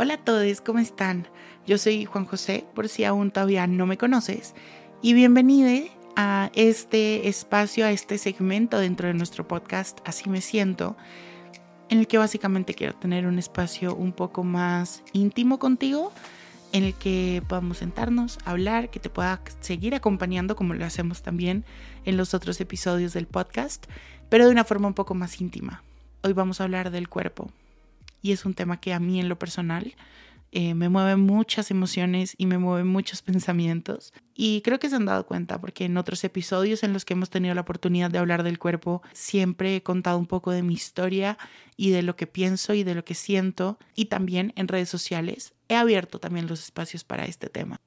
Hola a todos, ¿cómo están? Yo soy Juan José, por si aún todavía no me conoces, y bienvenido a este espacio, a este segmento dentro de nuestro podcast, Así me siento, en el que básicamente quiero tener un espacio un poco más íntimo contigo, en el que podamos sentarnos, hablar, que te pueda seguir acompañando como lo hacemos también en los otros episodios del podcast, pero de una forma un poco más íntima. Hoy vamos a hablar del cuerpo y es un tema que a mí en lo personal eh, me mueve muchas emociones y me mueve muchos pensamientos. Y creo que se han dado cuenta porque en otros episodios en los que hemos tenido la oportunidad de hablar del cuerpo, siempre he contado un poco de mi historia y de lo que pienso y de lo que siento. Y también en redes sociales he abierto también los espacios para este tema.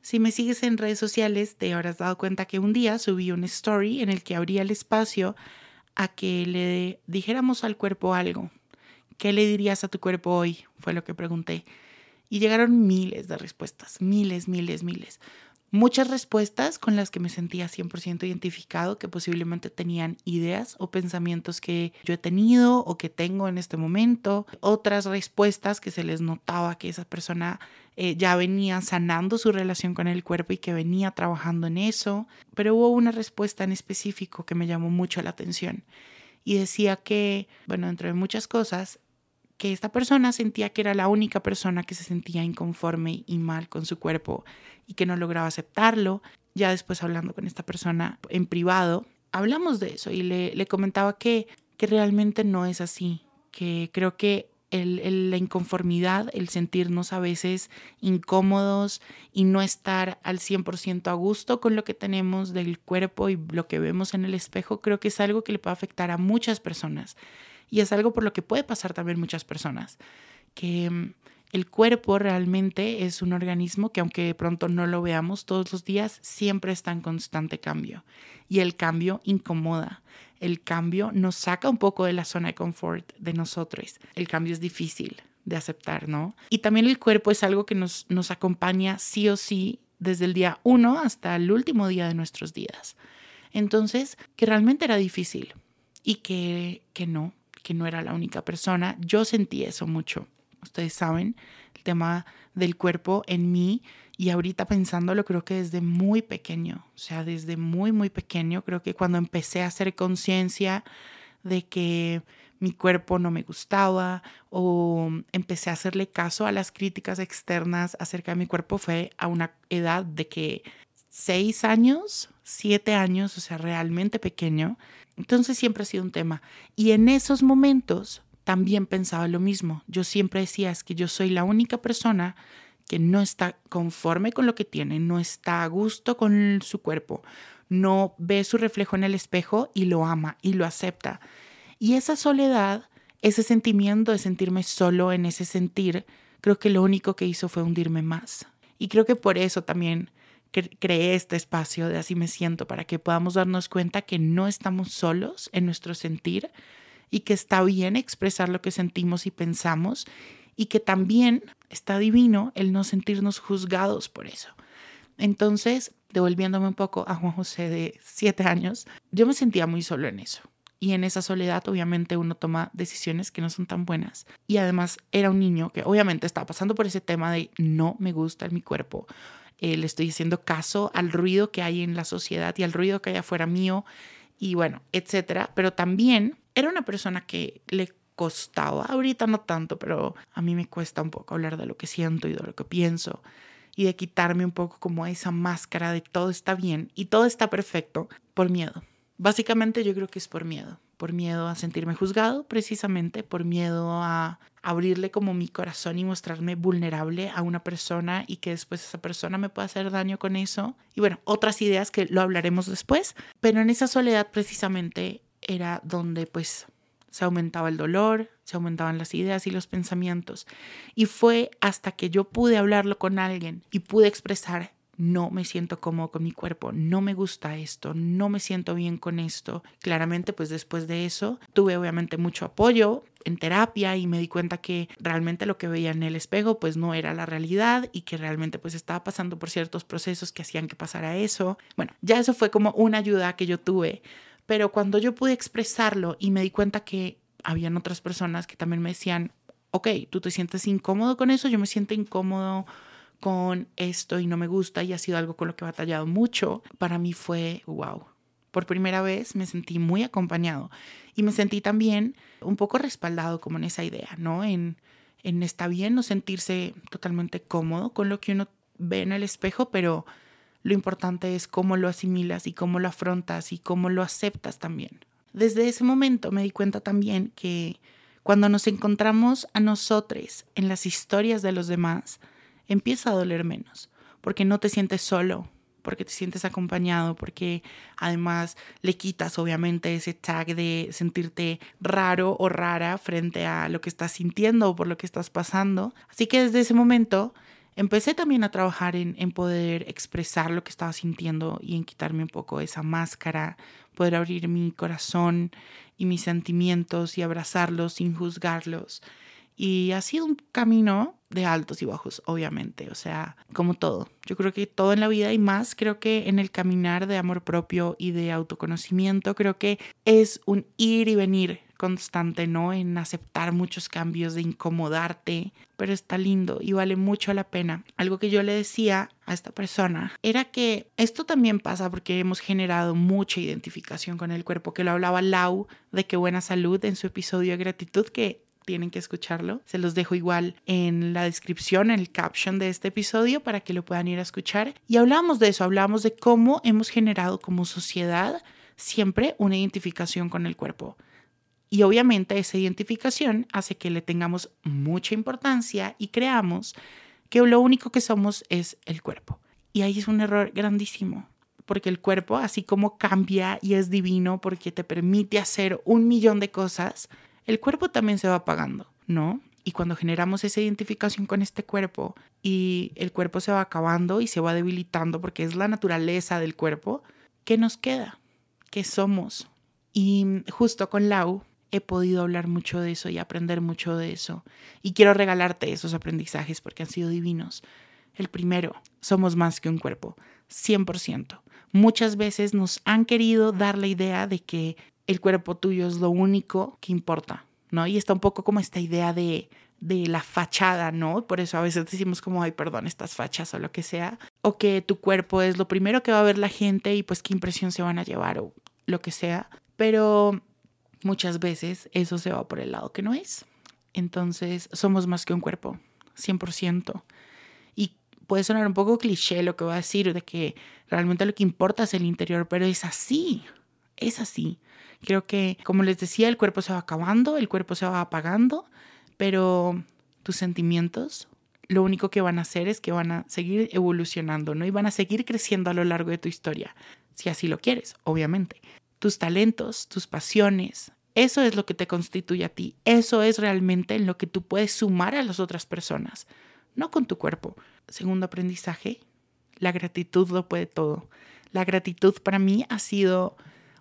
Si me sigues en redes sociales, te habrás dado cuenta que un día subí un story en el que abría el espacio a que le dijéramos al cuerpo algo, ¿Qué le dirías a tu cuerpo hoy? Fue lo que pregunté. Y llegaron miles de respuestas, miles, miles, miles. Muchas respuestas con las que me sentía 100% identificado, que posiblemente tenían ideas o pensamientos que yo he tenido o que tengo en este momento. Otras respuestas que se les notaba que esa persona eh, ya venía sanando su relación con el cuerpo y que venía trabajando en eso. Pero hubo una respuesta en específico que me llamó mucho la atención. Y decía que, bueno, entre muchas cosas, que esta persona sentía que era la única persona que se sentía inconforme y mal con su cuerpo y que no lograba aceptarlo. Ya después hablando con esta persona en privado, hablamos de eso y le, comentaba que, que realmente no es así, que creo que el, el, la inconformidad, el sentirnos a veces incómodos y no estar al 100% a gusto con lo que tenemos del cuerpo y lo que vemos en el espejo, creo que es algo que le puede afectar a muchas personas. Y es algo por lo que puede pasar también muchas personas, que mm, el cuerpo realmente es un organismo que aunque de pronto no lo veamos todos los días, siempre está en constante cambio. Y el cambio incomoda. El cambio nos saca un poco de la zona de confort de nosotros. El cambio es difícil de aceptar, ¿no? Y también el cuerpo es algo que nos, nos acompaña sí o sí desde el día uno hasta el último día de nuestros días. Entonces, que realmente era difícil y que, que no, que no era la única persona. Yo sentí eso mucho. Ustedes saben, el tema del cuerpo en mí y ahorita pensándolo creo que desde muy pequeño, o sea, desde muy, muy pequeño, creo que cuando empecé a hacer conciencia de que mi cuerpo no me gustaba o empecé a hacerle caso a las críticas externas acerca de mi cuerpo fue a una edad de que seis años, siete años, o sea, realmente pequeño. Entonces siempre ha sido un tema. Y en esos momentos también pensaba lo mismo. Yo siempre decía, es que yo soy la única persona que no está conforme con lo que tiene, no está a gusto con su cuerpo, no ve su reflejo en el espejo y lo ama y lo acepta. Y esa soledad, ese sentimiento de sentirme solo en ese sentir, creo que lo único que hizo fue hundirme más. Y creo que por eso también creé este espacio de así me siento, para que podamos darnos cuenta que no estamos solos en nuestro sentir y que está bien expresar lo que sentimos y pensamos y que también está divino el no sentirnos juzgados por eso. Entonces, devolviéndome un poco a Juan José de siete años, yo me sentía muy solo en eso. Y en esa soledad, obviamente, uno toma decisiones que no son tan buenas. Y además, era un niño que obviamente estaba pasando por ese tema de no me gusta mi cuerpo, eh, le estoy haciendo caso al ruido que hay en la sociedad y al ruido que hay afuera mío y bueno, etcétera. Pero también era una persona que le costaba, ahorita no tanto, pero a mí me cuesta un poco hablar de lo que siento y de lo que pienso y de quitarme un poco como esa máscara de todo está bien y todo está perfecto por miedo. Básicamente yo creo que es por miedo, por miedo a sentirme juzgado, precisamente por miedo a abrirle como mi corazón y mostrarme vulnerable a una persona y que después esa persona me pueda hacer daño con eso. Y bueno, otras ideas que lo hablaremos después, pero en esa soledad precisamente era donde pues se aumentaba el dolor, se aumentaban las ideas y los pensamientos. Y fue hasta que yo pude hablarlo con alguien y pude expresar, no me siento cómodo con mi cuerpo, no me gusta esto, no me siento bien con esto. Claramente, pues después de eso, tuve obviamente mucho apoyo en terapia y me di cuenta que realmente lo que veía en el espejo pues no era la realidad y que realmente pues estaba pasando por ciertos procesos que hacían que pasara eso. Bueno, ya eso fue como una ayuda que yo tuve pero cuando yo pude expresarlo y me di cuenta que habían otras personas que también me decían, ok, tú te sientes incómodo con eso, yo me siento incómodo con esto y no me gusta y ha sido algo con lo que he batallado mucho, para mí fue wow. Por primera vez me sentí muy acompañado y me sentí también un poco respaldado como en esa idea, ¿no? En, en está bien no sentirse totalmente cómodo con lo que uno ve en el espejo, pero lo importante es cómo lo asimilas y cómo lo afrontas y cómo lo aceptas también. Desde ese momento me di cuenta también que cuando nos encontramos a nosotros en las historias de los demás, empieza a doler menos, porque no te sientes solo, porque te sientes acompañado, porque además le quitas obviamente ese tag de sentirte raro o rara frente a lo que estás sintiendo o por lo que estás pasando. Así que desde ese momento empecé también a trabajar en, en, poder expresar lo que estaba sintiendo y en quitarme un poco esa máscara, poder abrir mi corazón y mis sentimientos y abrazarlos sin juzgarlos. Y ha sido un camino de altos y bajos, obviamente, o sea, como todo. Yo creo que todo en la vida y más, creo que en el caminar de amor propio y de autoconocimiento, creo que es un ir y venir constante, ¿no? En aceptar muchos cambios, de incomodarte, pero está lindo y vale mucho la pena. Algo que yo le decía a esta persona era que esto también pasa porque hemos generado mucha identificación con el cuerpo, que lo hablaba Lau de qué buena salud en su episodio de gratitud, que tienen que escucharlo. Se los dejo igual en la descripción, en el caption de este episodio para que lo puedan ir a escuchar. Y hablamos de eso, hablamos de cómo hemos generado como sociedad siempre una identificación con el cuerpo. Y obviamente esa identificación hace que le tengamos mucha importancia y creamos que lo único que somos es el cuerpo. Y ahí es un error grandísimo, porque el cuerpo, así como cambia y es divino porque te permite hacer un millón de cosas, el cuerpo también se va apagando, ¿no? Y cuando generamos esa identificación con este cuerpo y el cuerpo se va acabando y se va debilitando porque es la naturaleza del cuerpo, ¿qué nos queda? ¿Qué somos? Y justo con Lau he podido hablar mucho de eso y aprender mucho de eso. Y quiero regalarte esos aprendizajes porque han sido divinos. El primero, somos más que un cuerpo, 100%. Muchas veces nos han querido dar la idea de que el cuerpo tuyo es lo único que importa, ¿no? Y está un poco como esta idea de, de la fachada, ¿no? Por eso a veces decimos como, ay, perdón, estas fachas o lo que sea. O que tu cuerpo es lo primero que va a ver la gente y pues qué impresión se van a llevar o lo que sea. Pero muchas veces eso se va por el lado que no es. Entonces, somos más que un cuerpo, 100%. Y puede sonar un poco cliché lo que voy a decir, de que realmente lo que importa es el interior, pero es así, es así. Creo que, como les decía, el cuerpo se va acabando, el cuerpo se va apagando, pero tus sentimientos lo único que van a hacer es que van a seguir evolucionando, ¿no? Y van a seguir creciendo a lo largo de tu historia, si así lo quieres, obviamente tus talentos, tus pasiones. Eso es lo que te constituye a ti. Eso es realmente en lo que tú puedes sumar a las otras personas, no con tu cuerpo. Segundo aprendizaje, la gratitud lo puede todo. La gratitud para mí ha sido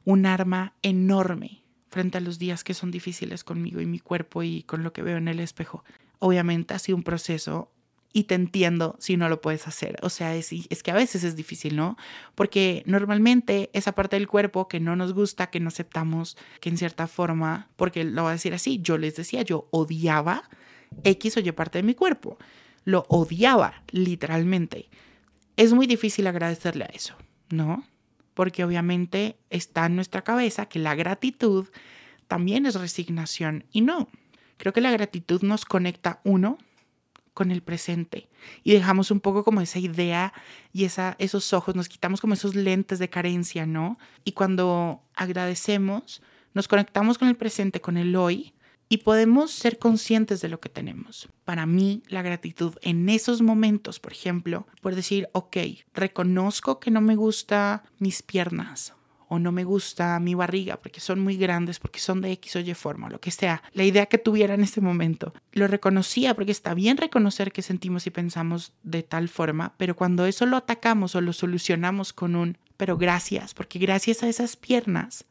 un arma enorme frente a los días que son difíciles conmigo y mi cuerpo y con lo que veo en el espejo. Obviamente ha sido un proceso y te entiendo si no lo puedes hacer. O sea, es, es, que a veces es difícil, ¿no? Porque normalmente esa parte del cuerpo que no nos gusta, que no aceptamos, que en cierta forma, porque lo voy a decir así, yo les decía, yo odiaba X o Y parte de mi cuerpo. Lo odiaba, literalmente. Es muy difícil agradecerle a eso, ¿no? Porque obviamente está en nuestra cabeza que la gratitud también es resignación y no. Creo que la gratitud nos conecta, uno, con el presente y dejamos un poco como esa idea y esa, esos ojos, nos quitamos como esos lentes de carencia, ¿no? Y cuando agradecemos, nos conectamos con el presente, con el hoy y podemos ser conscientes de lo que tenemos. Para mí, la gratitud en esos momentos, por ejemplo, por decir, ok, reconozco que no me gusta mis piernas o no me gusta mi barriga porque son muy grandes, porque son de X o Y forma, lo que sea, la idea que tuviera en ese momento. Lo reconocía porque está bien reconocer que sentimos y pensamos de tal forma, pero cuando eso lo atacamos o lo solucionamos con un, pero gracias, porque gracias a esas piernas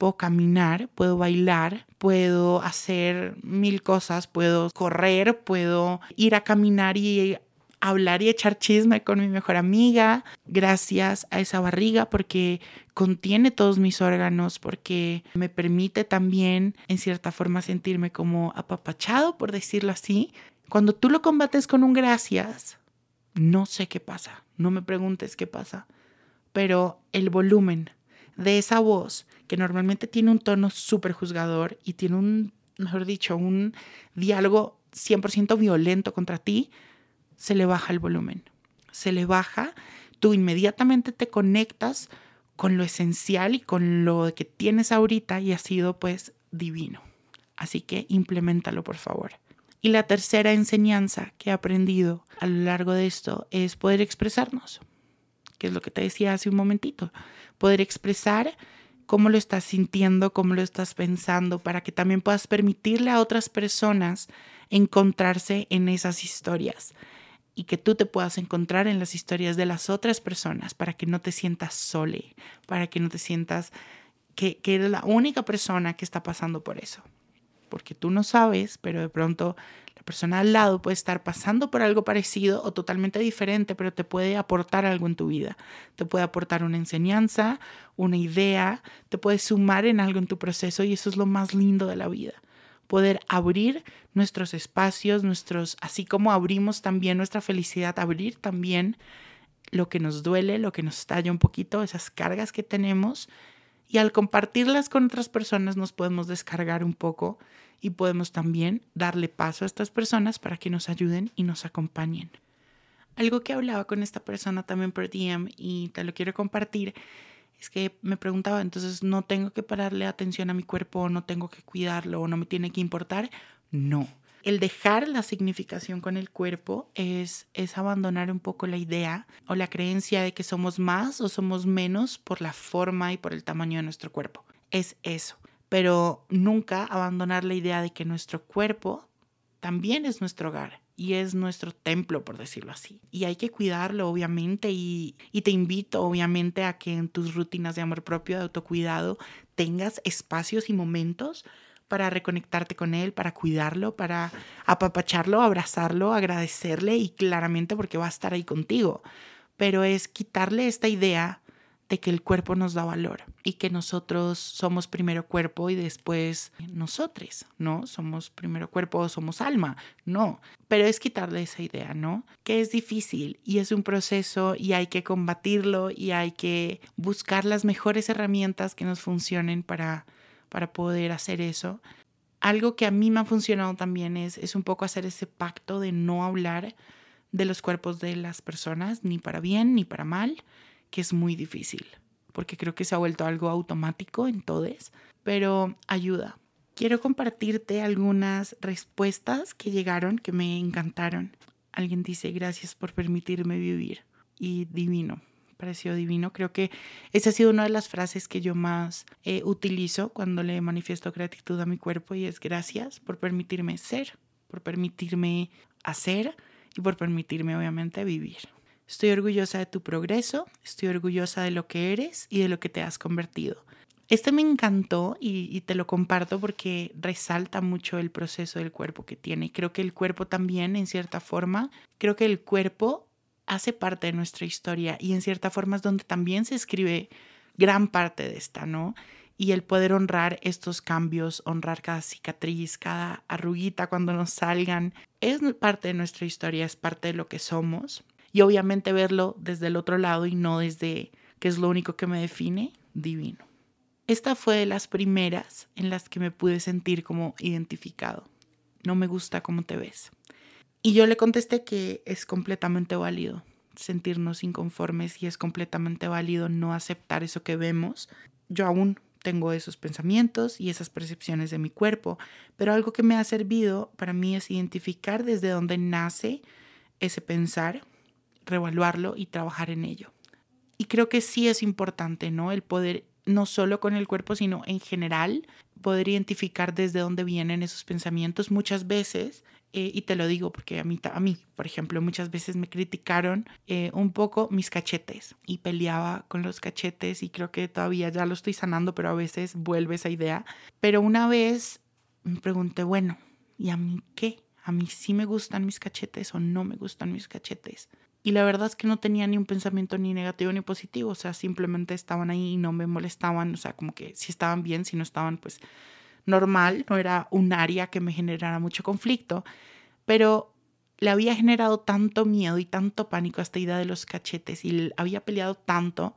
puedo caminar, puedo bailar, puedo hacer mil cosas, puedo correr, puedo ir a caminar y hablar y echar chisme con mi mejor amiga, gracias a esa barriga porque contiene todos mis órganos, porque me permite también en cierta forma sentirme como apapachado, por decirlo así. Cuando tú lo combates con un gracias, no sé qué pasa, no me preguntes qué pasa, pero el volumen de esa voz que normalmente tiene un tono súper juzgador y tiene un, mejor dicho, un diálogo 100% violento contra ti, se le baja el volumen, se le baja, tú inmediatamente te conectas con lo esencial y con lo que tienes ahorita y ha sido pues divino. Así que implementalo por favor. Y la tercera enseñanza que he aprendido a lo largo de esto es poder expresarnos, que es lo que te decía hace un momentito, poder expresar cómo lo estás sintiendo, cómo lo estás pensando, para que también puedas permitirle a otras personas encontrarse en esas historias y que tú te puedas encontrar en las historias de las otras personas para que no te sientas sole, para que no te sientas que, que eres la única persona que está pasando por eso. Porque tú no sabes, pero de pronto persona al lado puede estar pasando por algo parecido o totalmente diferente, pero te puede aportar algo en tu vida. Te puede aportar una enseñanza, una idea, te puede sumar en algo en tu proceso y eso es lo más lindo de la vida poder abrir nuestros espacios, nuestros, así como abrimos también nuestra felicidad, abrir también lo que nos duele, lo que nos talla un poquito, esas cargas que tenemos. Y al compartirlas con otras personas nos podemos descargar un poco y podemos también darle paso a estas personas para que nos ayuden y nos acompañen. Algo que hablaba con esta persona también por DM y te lo quiero compartir es que me preguntaba, entonces no tengo que pararle atención a mi cuerpo, no tengo que cuidarlo, no me tiene que importar. No. El dejar la significación con el cuerpo es, es abandonar un poco la idea o la creencia de que somos más o somos menos por la forma y por el tamaño de nuestro cuerpo. Es eso. Pero nunca abandonar la idea de que nuestro cuerpo también es nuestro hogar y es nuestro templo, por decirlo así. Y hay que cuidarlo, obviamente, y, y, te invito, obviamente, a que en tus rutinas de amor propio, de autocuidado, tengas espacios y momentos para reconectarte con él, para cuidarlo, para apapacharlo, abrazarlo, agradecerle y claramente porque va a estar ahí contigo. Pero es quitarle esta idea de que el cuerpo nos da valor y que nosotros somos primero cuerpo y después nosotros, ¿no? Somos primero cuerpo, somos alma, no. Pero es quitarle esa idea, ¿no? Que es difícil y es un proceso y hay que combatirlo y hay que buscar las mejores herramientas que nos funcionen para, para poder hacer eso. Algo que a mí me ha funcionado también es, es un poco hacer ese pacto de no hablar de los cuerpos de las personas, ni para bien ni para mal que es muy difícil, porque creo que se ha vuelto algo automático en todos, pero ayuda. Quiero compartirte algunas respuestas que llegaron que me encantaron. Alguien dice, gracias por permitirme vivir. Y divino, pareció divino. Creo que esa ha sido una de las frases que yo más eh, utilizo cuando le manifiesto gratitud a mi cuerpo y es gracias por permitirme ser, por permitirme hacer y por permitirme obviamente vivir. Estoy orgullosa de tu progreso, estoy orgullosa de lo que eres y de lo que te has convertido. Este me encantó y, te lo comparto porque resalta mucho el proceso del cuerpo que tiene. Creo que el cuerpo también, en cierta forma, creo que el cuerpo hace parte de nuestra historia y en cierta forma es donde también se escribe gran parte de esta, ¿no? Y el poder honrar estos cambios, honrar cada cicatriz, cada arruguita cuando nos salgan, es parte de nuestra historia, es parte de lo que somos y obviamente verlo desde el otro lado y no desde que es lo único que me define, divino. Esta fue de las primeras en las que me pude sentir como identificado. No me gusta cómo te ves. Y yo le contesté que es completamente válido sentirnos inconformes y es completamente válido no aceptar eso que vemos. Yo aún tengo esos pensamientos y esas percepciones de mi cuerpo, pero algo que me ha servido para mí es identificar desde dónde nace ese pensar revaluarlo y trabajar en ello. Y creo que sí es importante, ¿no? El poder no solo con el cuerpo, sino en general, poder identificar desde dónde vienen esos pensamientos. Muchas veces eh, y te lo digo porque a mí, a mí, por ejemplo, muchas veces me criticaron eh, un poco mis cachetes y peleaba con los cachetes y creo que todavía ya lo estoy sanando, pero a veces vuelve esa idea. Pero una vez me pregunté, bueno, ¿y a mí qué? ¿A mí sí me gustan mis cachetes o no me gustan mis cachetes? Y la verdad es que no tenía ni un pensamiento ni negativo ni positivo, o sea, simplemente estaban ahí y no me molestaban, o sea, como que si estaban bien, si no estaban, pues normal, no era un área que me generara mucho conflicto, pero le había generado tanto miedo y tanto pánico a esta idea de los cachetes y había peleado tanto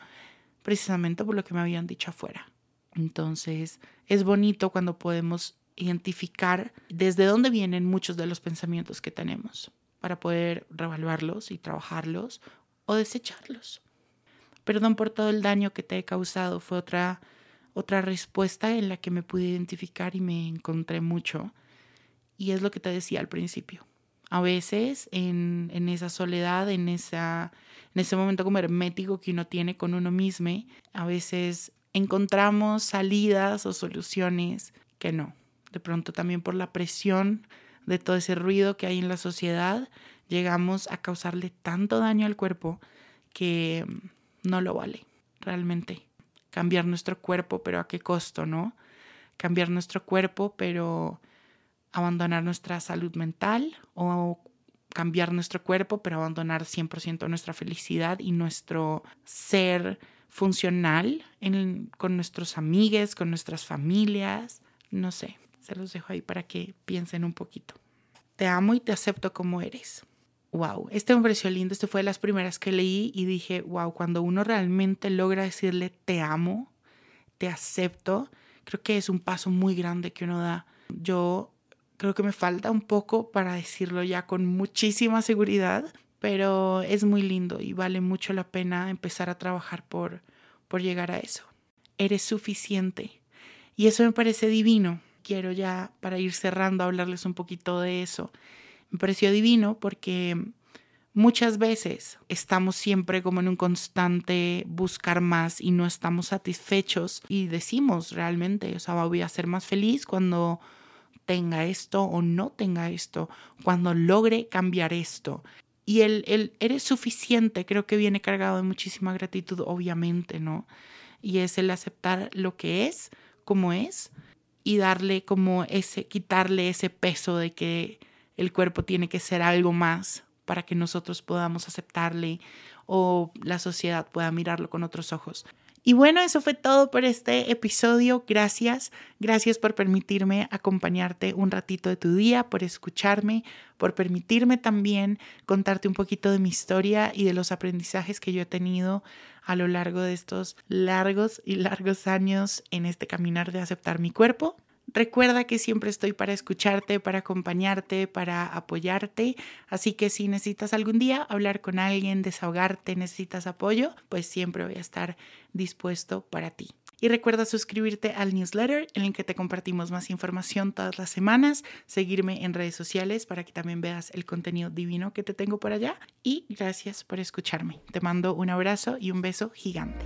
precisamente por lo que me habían dicho afuera. Entonces, es bonito cuando podemos identificar desde dónde vienen muchos de los pensamientos que tenemos para poder revaluarlos y trabajarlos o desecharlos. Perdón por todo el daño que te he causado fue otra otra respuesta en la que me pude identificar y me encontré mucho. Y es lo que te decía al principio. A veces en, en esa soledad, en, esa, en ese momento como hermético que uno tiene con uno mismo, a veces encontramos salidas o soluciones que no. De pronto también por la presión de todo ese ruido que hay en la sociedad, llegamos a causarle tanto daño al cuerpo que no lo vale, realmente cambiar nuestro cuerpo, pero a qué costo, ¿no? Cambiar nuestro cuerpo, pero abandonar nuestra salud mental o cambiar nuestro cuerpo, pero abandonar 100% nuestra felicidad y nuestro ser funcional con nuestros amigos, con nuestras familias. No sé, se los dejo ahí para que piensen un poquito. Te amo y te acepto como eres wow, este me pareció lindo, este fue de las primeras que leí y dije, wow, cuando uno realmente logra decirle te amo, te acepto, creo que es un paso muy grande que uno da. Yo creo que me falta un poco para decirlo ya con muchísima seguridad, pero es muy lindo y vale mucho la pena empezar a trabajar por, por llegar a eso. Eres suficiente. Y eso me parece divino. Quiero ya, para ir cerrando, hablarles un poquito de eso. Me pareció divino porque muchas veces estamos siempre como en un constante buscar más y no estamos satisfechos y decimos realmente, o sea, voy a ser más feliz cuando tenga esto o no tenga esto, cuando logre cambiar esto. Y el, el eres suficiente creo que viene cargado de muchísima gratitud, obviamente, ¿no? Y es el aceptar lo que es, como es, y darle como ese, quitarle ese peso de que el cuerpo tiene que ser algo más para que nosotros podamos aceptarle o la sociedad pueda mirarlo con otros ojos. Y bueno, eso fue todo por este episodio. Gracias. Gracias por permitirme acompañarte un ratito de tu día, por escucharme, por permitirme también contarte un poquito de mi historia y de los aprendizajes que yo he tenido a lo largo de estos largos y largos años en este caminar de aceptar mi cuerpo. Recuerda que siempre estoy para escucharte, para acompañarte, para apoyarte. Así que si necesitas algún día hablar con alguien, desahogarte, necesitas apoyo, pues siempre voy a estar dispuesto para ti. Y recuerda suscribirte al newsletter en el que te compartimos más información todas las semanas, seguirme en redes sociales para que también veas el contenido divino que te tengo por allá. Y gracias por escucharme. Te mando un abrazo y un beso gigante.